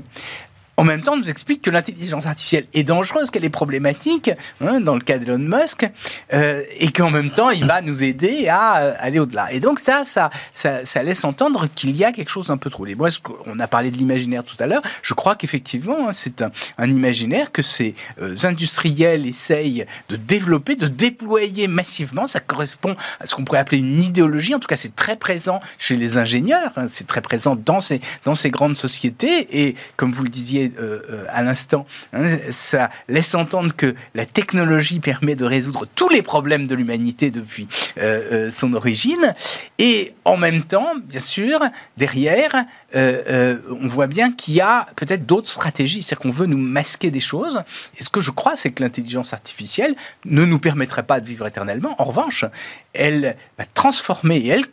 en même temps, on nous explique que l'intelligence artificielle est dangereuse, qu'elle est problématique, hein, dans le cas d'Elon Musk, euh, et qu'en même temps, il va nous aider à euh, aller au-delà. Et donc ça, ça, ça, laisse entendre qu'il y a quelque chose d'un peu trop. Moi, on a parlé de l'imaginaire tout à l'heure. Je crois qu'effectivement, hein, c'est un, imaginaire que ces euh, industriels essayent de développer, de déployer massivement. Ça correspond à ce qu'on pourrait appeler une idéologie. En tout cas, c'est très présent chez les ingénieurs. Hein, c'est très présent dans ces, dans ces grandes sociétés. Et comme vous le disiez euh, euh, à l'instant, hein, ça laisse entendre que la technologie permet de résoudre tous les problèmes de l'humanité depuis euh, son origine. Et en même temps, bien sûr, derrière, on voit bien qu'il y a peut-être d'autres stratégies, c'est-à-dire qu'on veut nous masquer des choses. Et ce que je crois, c'est que l'intelligence artificielle ne nous permettrait pas de vivre éternellement. En revanche, elle va transformer, et elle,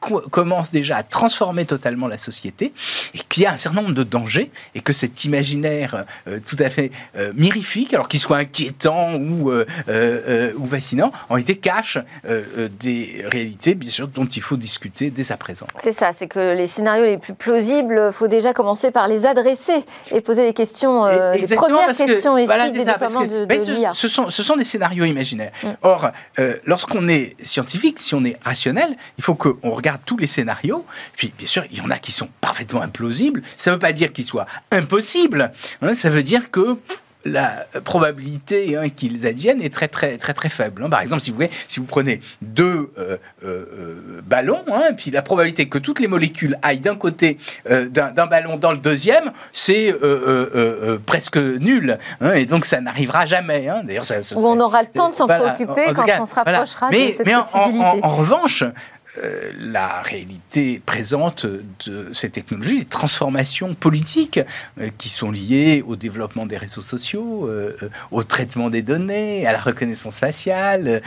commence déjà à transformer totalement la société, et qu'il y a un certain nombre de dangers, et que c'est imaginaire euh, tout à fait euh, mirifique, alors qu'il soit inquiétant ou, euh, ou fascinant, en réalité cache des réalités, bien sûr, dont il faut discuter dès à présent. C'est ça, c'est que les scénarios les plus plausibles, il faut déjà commencer par les adresser et poser les questions, les premières questions et voilà, des déploiements de, de ce, sont, ce sont des scénarios imaginaires. Mm. Or, lorsqu'on est scientifique, si on est rationnel, il faut qu'on regarde tous les scénarios. Puis, bien sûr, il y en a qui sont parfaitement implausibles. Ça ne veut pas dire qu'ils soient impossibles Hein, ça veut dire que la probabilité hein, qu'ils adviennent est très très très très faible. Hein. Par exemple, si vous, si vous prenez deux euh, euh, euh, ballons, puis la probabilité que toutes les molécules aillent d'un côté d'un ballon dans le deuxième, c'est presque nul. et donc ça n'arrivera jamais. D'ailleurs, on aura le temps de s'en préoccuper quand on se rapprochera de cette mais en, revanche, euh, la réalité présente de ces technologies, les transformations politiques euh, qui sont liées au développement des réseaux sociaux, euh, au traitement des données, à la reconnaissance faciale,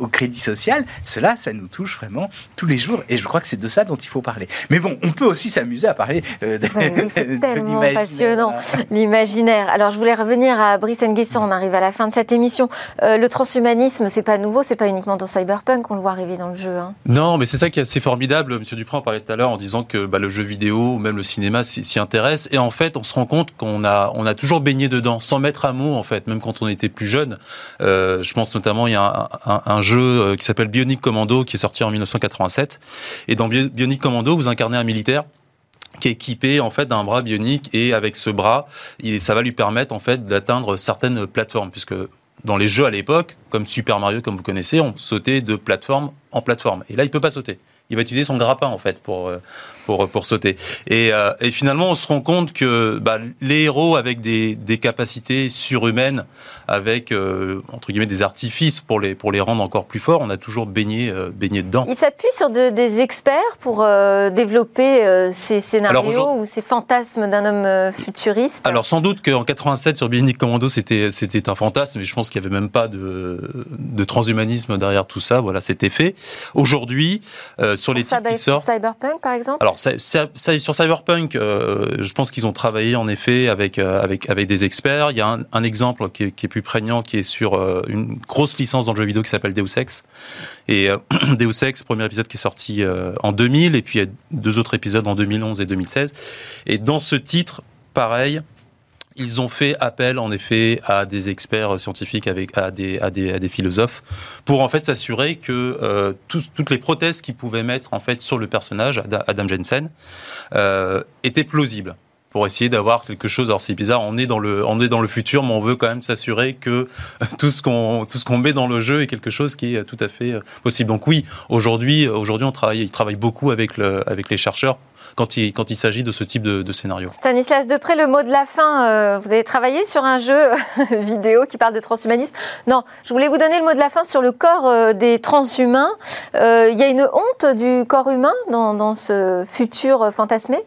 au crédit social, cela, ça nous touche vraiment tous les jours. Et je crois que c'est de ça dont il faut parler. Mais bon, on peut aussi s'amuser à parler de, oui, c'est [LAUGHS] tellement passionnant, l'imaginaire. Alors, je voulais revenir à Brice Nguesson. On arrive à la fin de cette émission. le transhumanisme, c'est pas nouveau, c'est pas uniquement dans Cyberpunk qu'on le voit arriver dans le jeu. Hein. Non, mais c'est ça qui est assez formidable. Monsieur Duprat en parlait tout à l'heure en disant que bah, le jeu vidéo ou même le cinéma s'y intéresse. Et en fait, on se rend compte qu'on a, on a toujours baigné dedans, sans mettre un mot en fait, même quand on était plus jeune. Euh, je pense notamment, il y a un, un, jeu euh, qui s'appelle Bionic Commando qui est sorti en 1987. Et dans Bionic Commando, vous incarnez un militaire qui est équipé en fait d'un bras bionique et avec ce bras, ça va lui permettre en fait d'atteindre certaines plateformes puisque dans les jeux à l'époque, comme Super Mario, comme vous connaissez, on sautait de plateforme en plateforme. Et là, il peut pas sauter. Il va utiliser son grappin en fait pour euh, pour, pour sauter. Et, euh, et finalement, on se rend compte que bah, les héros avec des, des capacités surhumaines, avec euh, entre guillemets des artifices pour les pour les rendre encore plus forts, on a toujours baigné baigné dedans. Il s'appuie sur de, des experts pour développer ces scénarios ou ces fantasmes d'un homme futuriste? Alors sans doute qu'en 87 sur Bionic Commando, c'était c'était un fantasme, mais je pense qu'il y avait même pas de de transhumanisme derrière tout ça. Voilà, c'était fait. Aujourd'hui, sur les titres qui sortent. Cyberpunk, par exemple? Alors, ça, ça, sur Cyberpunk, euh, je pense qu'ils ont travaillé en effet avec euh, avec avec des experts. Il y a un, un exemple qui est, qui est, plus prégnant, qui est sur euh, une grosse licence dans le jeu vidéo qui s'appelle Deus Ex. Et [CLEARS THROAT] Deus Ex, premier épisode qui est sorti en 2000, et puis il y a deux autres épisodes en 2011 et 2016. Et dans ce titre, pareil, ils ont fait appel en effet à des experts scientifiques, avec, à, des, à, des, à des philosophes, pour en fait s'assurer que euh, toutes les prothèses qu'ils pouvaient mettre en fait sur le personnage, Adam Jensen, euh, étaient plausibles pour essayer d'avoir quelque chose. Alors c'est bizarre, on est dans le, on est dans le futur, mais on veut quand même s'assurer que [LAUGHS] tout ce qu'on, tout ce qu'on met dans le jeu est quelque chose qui est tout à fait euh, possible. Donc oui, aujourd'hui, aujourd'hui, on travaille, il travaille beaucoup avec le, avec les chercheurs quand il, quand il s'agit de ce type de, scénario. Stanislas Depré, le mot de la fin, euh, vous avez travaillé sur un jeu [LAUGHS] vidéo qui parle de transhumanisme. Non, je voulais vous donner le mot de la fin sur le corps euh, des transhumains. Il y a une honte du corps humain dans, dans ce futur fantasmé?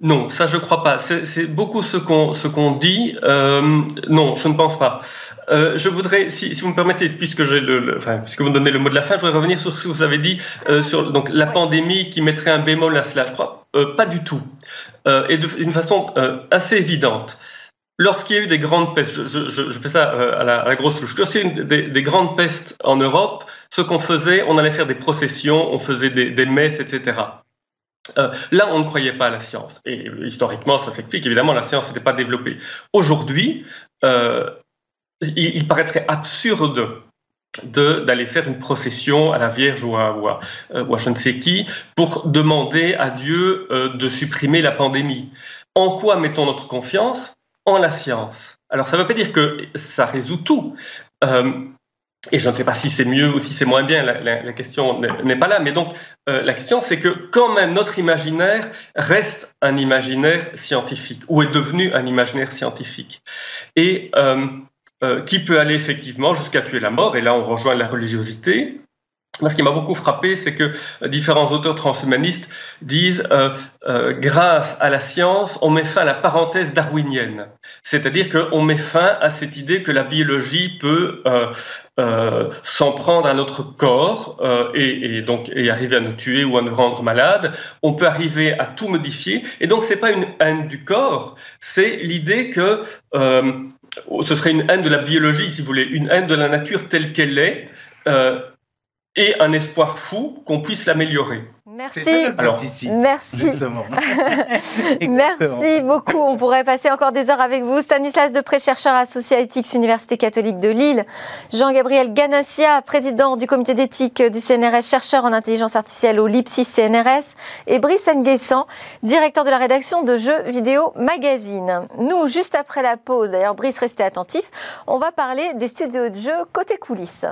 Non, ça je crois pas. C'est beaucoup ce qu'on ce qu'on dit. Euh, non, je ne pense pas. Euh, je voudrais, si, si, vous me permettez, puisque j'ai le, enfin, puisque vous me donnez le mot de la fin, je voudrais revenir sur ce que vous avez dit euh, sur donc la pandémie qui mettrait un bémol à cela. Je crois euh, pas du tout, euh, et d'une façon euh, assez évidente. Lorsqu'il y a eu des grandes pestes, je, je, je fais ça à la, à, la, grosse touche. Lorsqu'il y a eu des, des grandes pestes en Europe, ce qu'on faisait, on allait faire des processions, on faisait des, des messes, etc. là, on ne croyait pas à la science. Et historiquement, ça s'explique. Évidemment, la science n'était pas développée. Aujourd'hui, il, paraîtrait absurde d'aller faire une procession à la Vierge ou à, ou, à, je ne sais qui pour demander à Dieu de supprimer la pandémie. En quoi mettons notre confiance? En la science. Alors ça ne veut pas dire que ça résout tout. Euh, et je ne sais pas si c'est mieux ou si c'est moins bien, la, question n'est pas là. Mais donc, euh, la question, c'est que quand même notre imaginaire reste un imaginaire scientifique, ou est devenu un imaginaire scientifique. Et euh, qui peut aller effectivement jusqu'à tuer la mort, et là on rejoint la religiosité, ce qui m'a beaucoup frappé, c'est que différents auteurs transhumanistes disent euh, euh, grâce à la science, on met fin à la parenthèse darwinienne. C'est-à-dire qu'on met fin à cette idée que la biologie peut euh, s'en prendre à notre corps et, donc et arriver à nous tuer ou à nous rendre malades. On peut arriver à tout modifier. Et donc, c'est pas une haine du corps, c'est l'idée que ce serait une haine de la biologie, si vous voulez, une haine de la nature telle qu'elle est et un espoir fou qu'on puisse l'améliorer. Merci. Alors, merci. [LAUGHS] merci beaucoup. On pourrait passer encore des heures avec vous. Stanislas Depré, chercheur associé à Ethics, Université catholique de Lille. Jean-Gabriel Ganassia, président du comité d'éthique du CNRS, chercheur en intelligence artificielle au LIPSI CNRS. Et Brice Nguessan, directeur de la rédaction de Jeux Vidéo Magazine. Nous, juste après la pause, d'ailleurs, Brice, restez attentif, on va parler des studios de jeux côté coulisses.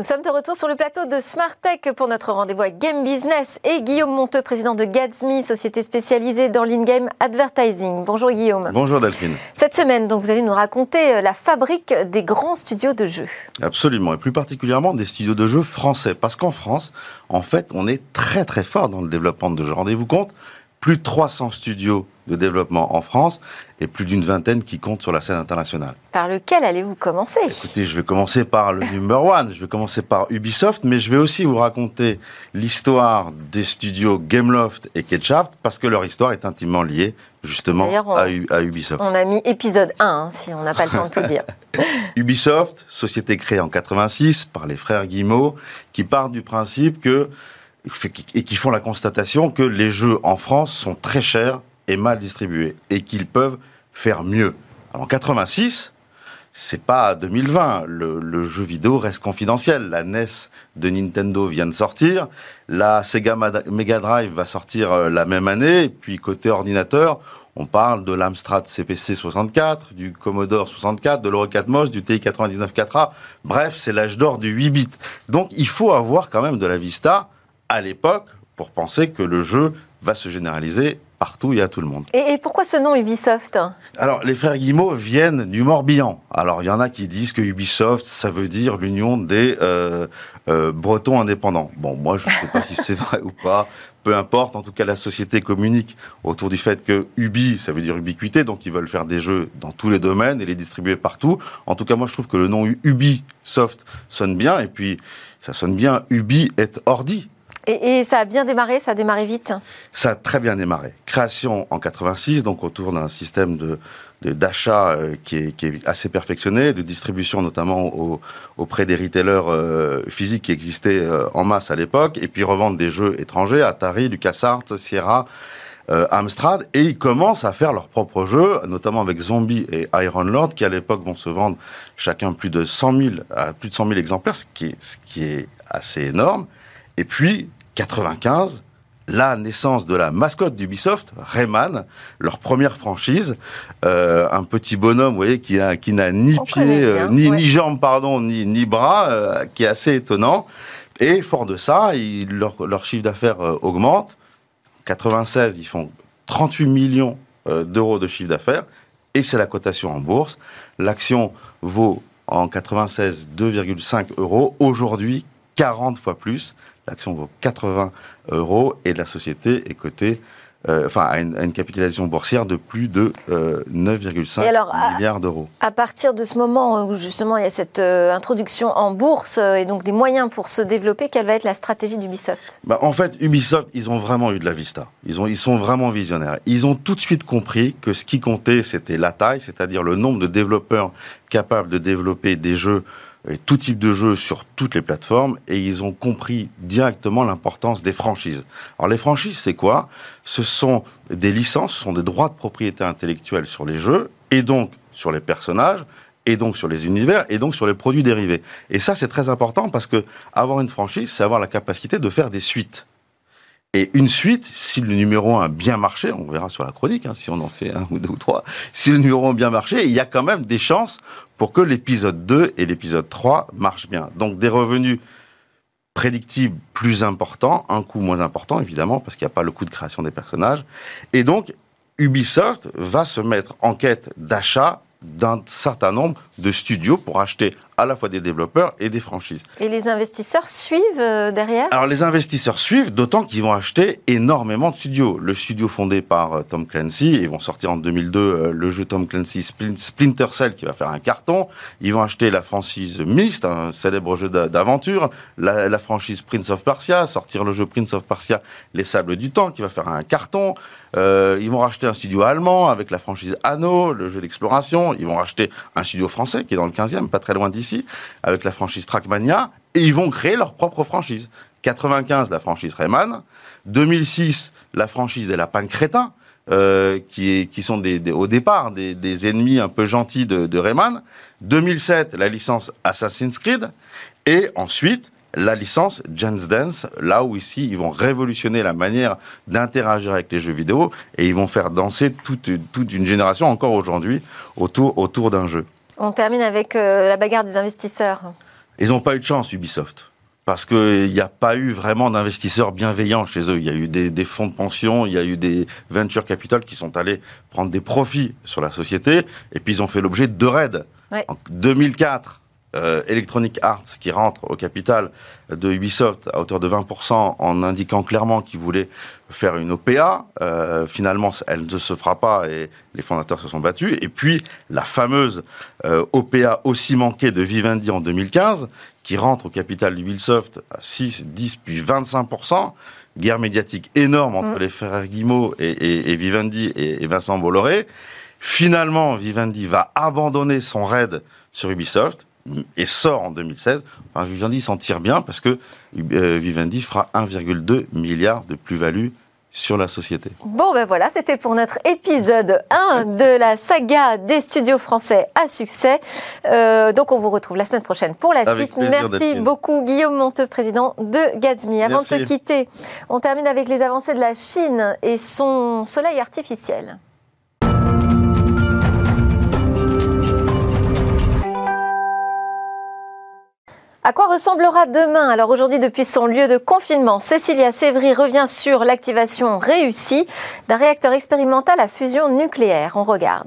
Nous sommes de retour sur le plateau de Smart Tech pour notre rendez-vous avec Game Business et Guillaume Monteux, président de Gadsme, société spécialisée dans l'in-game advertising. Bonjour Guillaume. Bonjour Delphine. Cette semaine, donc, vous allez nous raconter euh, la fabrique des grands studios de jeux. Absolument, et plus particulièrement des studios de jeux français. Parce qu'en France, en fait, on est très très fort dans le développement de jeux. Rendez-vous compte, plus de 300 studios de développement en France et plus d'une vingtaine qui comptent sur la scène internationale. Par lequel allez-vous commencer? Écoutez, je vais commencer par le number one, je vais commencer par Ubisoft, mais je vais aussi vous raconter l'histoire des studios Gameloft et Ketchup, parce que leur histoire est intimement liée justement à, Ubisoft. On a mis épisode 1, hein, si on n'a pas le temps de tout dire. [LAUGHS] Ubisoft, société créée en 86 par les frères Guillemot, qui part du principe que et qui font la constatation que les jeux en France sont très chers et mal distribués et qu'ils peuvent faire mieux. Alors en 86, c'est pas 2020. Le, jeu vidéo reste confidentiel. La NES de Nintendo vient de sortir. La Sega Mega Drive va sortir euh, la même année. Puis côté ordinateur, on parle de l'Amstrad CPC 64, du Commodore 64, de l'Euro 4 MOS, du TI 99 4A. Bref, c'est l'âge d'or du 8 bits. Donc il faut avoir quand même de la Vista à l'époque pour penser que le jeu va se généraliser partout et à tout le monde. Et, pourquoi ce nom Ubisoft? Alors, les frères Guillemot viennent du Morbihan. Alors, il y en a qui disent que Ubisoft, ça veut dire l'union des euh, euh, Bretons indépendants. Bon, moi, je ne sais pas si c'est vrai ou pas. Peu importe, en tout cas, la société communique autour du fait que Ubi, ça veut dire ubiquité, donc ils veulent faire des jeux dans tous les domaines et les distribuer partout. En tout cas, moi, je trouve que le nom Ubisoft sonne bien, et puis ça sonne bien Ubi et Ordi. Et, ça a bien démarré, ça a démarré vite Ça a très bien démarré. Création en 86, donc autour d'un système de d'achat euh, qui, est, assez perfectionné, de distribution notamment auprès des retailers euh, physiques qui existaient euh, en masse à l'époque, et puis revendre des jeux étrangers, Atari, LucasArts, Sierra, Amstrad, et ils commencent à faire leurs propres jeux, notamment avec Zombie et Iron Lord, qui à l'époque vont se vendre chacun plus de 100 000, à plus de 100 000 exemplaires, ce qui ce qui est assez énorme. Et puis, 95, la naissance de la mascotte d'Ubisoft, Rayman, leur première franchise, euh, un petit bonhomme, vous voyez, qui a, qui n'a ni pied, euh, ni, ni jambes, pardon, ni, ni bras, euh, qui est assez étonnant. Et fort de ça, leur, leur, chiffre d'affaires augmente. En 96, ils font 38 millions d'euros de chiffre d'affaires, et c'est la cotation en bourse. L'action vaut en 96 2,5 euros. Aujourd'hui, 40 fois plus. L'action vaut 80 euros et la société est cotée euh, enfin, à une, capitalisation boursière de plus de 9,5 euh, milliards d'euros. À partir de ce moment où justement il y a cette euh, introduction en bourse et donc des moyens pour se développer, quelle va être la stratégie d'Ubisoft? Bah, En fait, Ubisoft, ils ont vraiment eu de la vista. Ils, ont, ils sont vraiment visionnaires. Ils ont tout de suite compris que ce qui comptait, c'était la taille, c'est-à-dire le nombre de développeurs capables de développer des jeux et tout type de jeu sur toutes les plateformes et ils ont compris directement l'importance des franchises. Alors les franchises, c'est quoi? Ce sont des licences, ce sont des droits de propriété intellectuelle sur les jeux et donc sur les personnages et donc sur les univers et donc sur les produits dérivés. Et ça, c'est très important parce que avoir une franchise, c'est avoir la capacité de faire des suites. Et une suite, si le numéro 1 a bien marché, on verra sur la chronique, hein, si on en fait un ou deux ou trois, si le numéro 1 a bien marché, il y a quand même des chances pour que l'épisode 2 et l'épisode 3 marchent bien. Donc des revenus prédictibles plus importants, un coût moins important évidemment, parce qu'il n'y a pas le coût de création des personnages. Et donc Ubisoft va se mettre en quête d'achat d'un certain nombre de studios pour acheter à la fois des développeurs et des franchises. Et les investisseurs suivent euh, derrière? Alors les investisseurs suivent, d'autant qu'ils vont acheter énormément de studios. Le studio fondé par euh, Tom Clancy, ils vont sortir en 2002 euh, le jeu Tom Clancy Splinter Cell qui va faire un carton. Ils vont acheter la franchise Myst, un célèbre jeu d'aventure, la, franchise Prince of Persia, sortir le jeu Prince of Persia Les Sables du Temps qui va faire un carton. ils vont racheter un studio allemand avec la franchise Anno, le jeu d'exploration. Ils vont racheter un studio français qui est dans le 15e, pas très loin d'ici avec la franchise Trackmania, et ils vont créer leur propre franchise. 95, la franchise Rayman. 2006, la franchise des lapins crétins, euh, qui, sont au départ des, ennemis un peu gentils de, Rayman. 2007, la licence Assassin's Creed. Et ensuite, la licence Jens Dance, là où ici ils vont révolutionner la manière d'interagir avec les jeux vidéo et ils vont faire danser toute, une génération encore aujourd'hui autour d'un jeu. On termine avec euh, la bagarre des investisseurs. Ils n'ont pas eu de chance, Ubisoft. Parce qu'il n'y a pas eu vraiment d'investisseurs bienveillants chez eux. Il y a eu des, fonds de pension, il y a eu des venture capital qui sont allés prendre des profits sur la société, et puis ils ont fait l'objet de deux raids. En 2004, euh, Electronic Arts qui rentre au capital de Ubisoft à hauteur de 20% en indiquant clairement qu'il voulait faire une OPA. Euh, finalement, elle ne se fera pas et les fondateurs se sont battus. Et puis, la fameuse euh, OPA aussi manquée de Vivendi en 2015 qui rentre au capital d'Ubisoft à 6, 10, puis 25%. Guerre médiatique énorme entre mm. les frères Guimau et, Vivendi et, et Vincent Bolloré. Finalement, Vivendi va abandonner son raid sur Ubisoft et sort en 2016. Enfin, Vivendi s'en tire bien parce que euh, Vivendi fera 1,2 milliard de plus-value sur la société. Bon ben voilà, c'était pour notre épisode 1 de la saga des studios français à succès. Euh, donc on vous retrouve la semaine prochaine pour la suite. Merci beaucoup Guillaume Monteux, président de Gatsby. Avant de se quitter, on termine avec les avancées de la Chine et son soleil artificiel. À quoi ressemblera demain Alors aujourd'hui, depuis son lieu de confinement, Cécilia Sévry revient sur l'activation réussie d'un réacteur expérimental à fusion nucléaire. On regarde.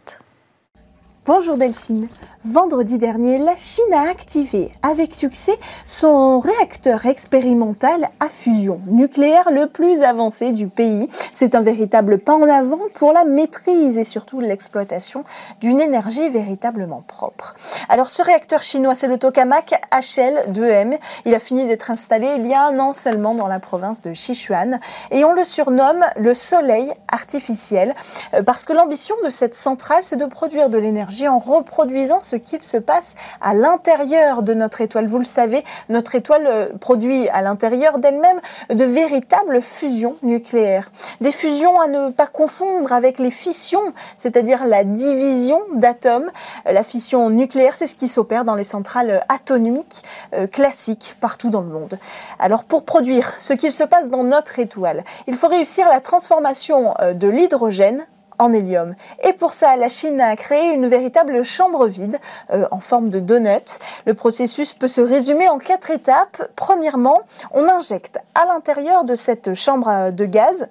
Bonjour Delphine. Vendredi dernier, la Chine a activé avec succès son réacteur expérimental à fusion nucléaire le plus avancé du pays. C'est un véritable pas en avant pour la maîtrise et surtout l'exploitation d'une énergie véritablement propre. Alors ce réacteur chinois, c'est le tokamak HL2M. Il a fini d'être installé il y a un an seulement dans la province de Sichuan et on le surnomme le soleil artificiel euh, parce que l'ambition de cette centrale, c'est de produire de l'énergie en reproduisant ce qu'il se passe à l'intérieur de notre étoile. Vous le savez, notre étoile euh, produit à l'intérieur d'elle-même de véritables fusions nucléaires. Des fusions à ne pas confondre avec les fissions, c'est-à-dire la division d'atomes. La fission nucléaire, c'est ce qui s'opère dans les centrales atomiques euh, classiques partout dans le monde. Alors pour produire ce qu'il se passe dans notre étoile, il faut réussir la transformation euh, de l'hydrogène en hélium. Et pour ça, la Chine a créé une véritable chambre vide euh, en forme de donut. Le processus peut se résumer en quatre étapes. Premièrement, on injecte à l'intérieur de cette chambre de gaz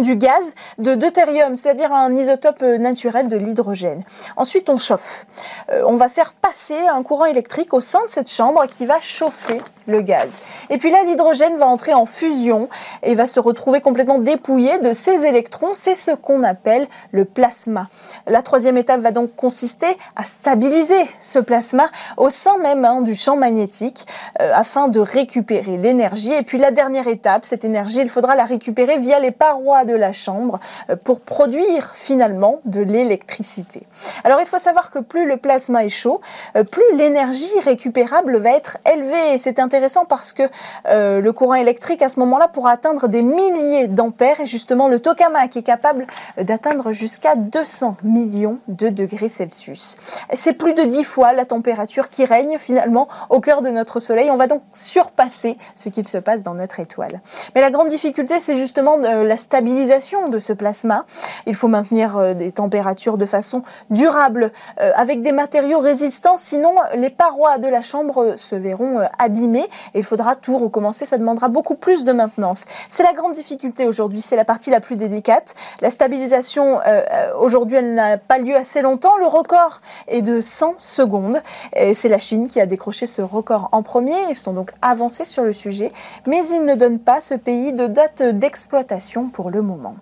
du gaz de deutérium, c'est-à-dire un isotope naturel de l'hydrogène. Ensuite, on chauffe. Euh, on va faire passer un courant électrique au sein de cette chambre qui va chauffer le gaz. Et puis là, l'hydrogène va entrer en fusion et va se retrouver complètement dépouillé de ses électrons. C'est ce qu'on appelle le plasma. La troisième étape va donc consister à stabiliser ce plasma au sein même hein, du champ magnétique euh, afin de récupérer l'énergie. Et puis la dernière étape, cette énergie, il faudra la récupérer via les parois de la chambre euh, pour produire finalement de l'électricité. Alors il faut savoir que plus le plasma est chaud, euh, plus l'énergie récupérable va être élevée. C'est intéressant parce que euh, le courant électrique à ce moment-là pourra atteindre des milliers d'ampères et justement le tokamak est capable d'atteindre jusqu'à 200 millions de degrés Celsius. C'est plus de 10 fois la température qui règne finalement au cœur de notre Soleil. On va donc surpasser ce qu'il se passe dans notre étoile. Mais la grande difficulté, c'est justement la stabilisation de ce plasma. Il faut maintenir euh, des températures de façon durable avec des matériaux résistants, sinon les parois de la chambre se verront abîmées et il faudra tout recommencer. Ça demandera beaucoup plus de maintenance. C'est la grande difficulté aujourd'hui. C'est la partie la plus délicate. La stabilisation, euh, euh, aujourd'hui, elle n'a pas lieu assez longtemps. Le record est de 100 secondes. Et c'est la Chine qui a décroché ce record en premier. Ils sont donc avancés sur le sujet. Mais ils ne donnent pas ce pays de date d'exploitation pour moment.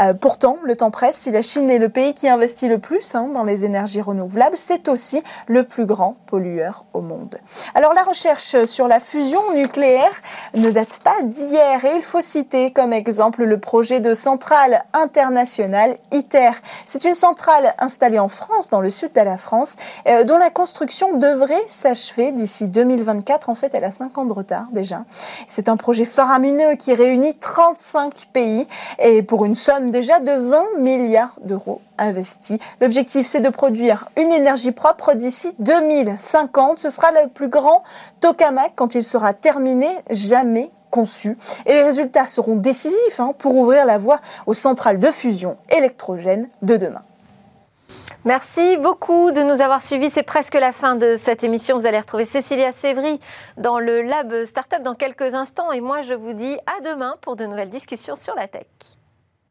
Euh, pourtant, le temps presse. Si la Chine est le pays qui investit le plus hein, dans les énergies renouvelables, c'est aussi le plus grand pollueur au monde. Alors la recherche sur la fusion nucléaire ne date pas d'hier et il faut citer comme exemple le projet de centrale internationale ITER. C'est une centrale installée en France, dans le sud de la France, euh, dont la construction devrait s'achever d'ici 2024. En fait, elle a 5 ans de retard déjà. C'est un projet faramineux qui réunit 35 pays et pour une somme déjà de 20 milliards d'euros investis. L'objectif, c'est de produire une énergie propre d'ici 2050. Ce sera le plus grand tokamak quand il sera terminé, jamais conçu. Et les résultats seront décisifs hein, pour ouvrir la voie aux centrales de fusion électrogène de demain. Merci beaucoup de nous avoir suivis. C'est presque la fin de cette émission. Vous allez retrouver Cécilia Sévry dans le Lab Startup dans quelques instants. Et moi, je vous dis à demain pour de nouvelles discussions sur la tech.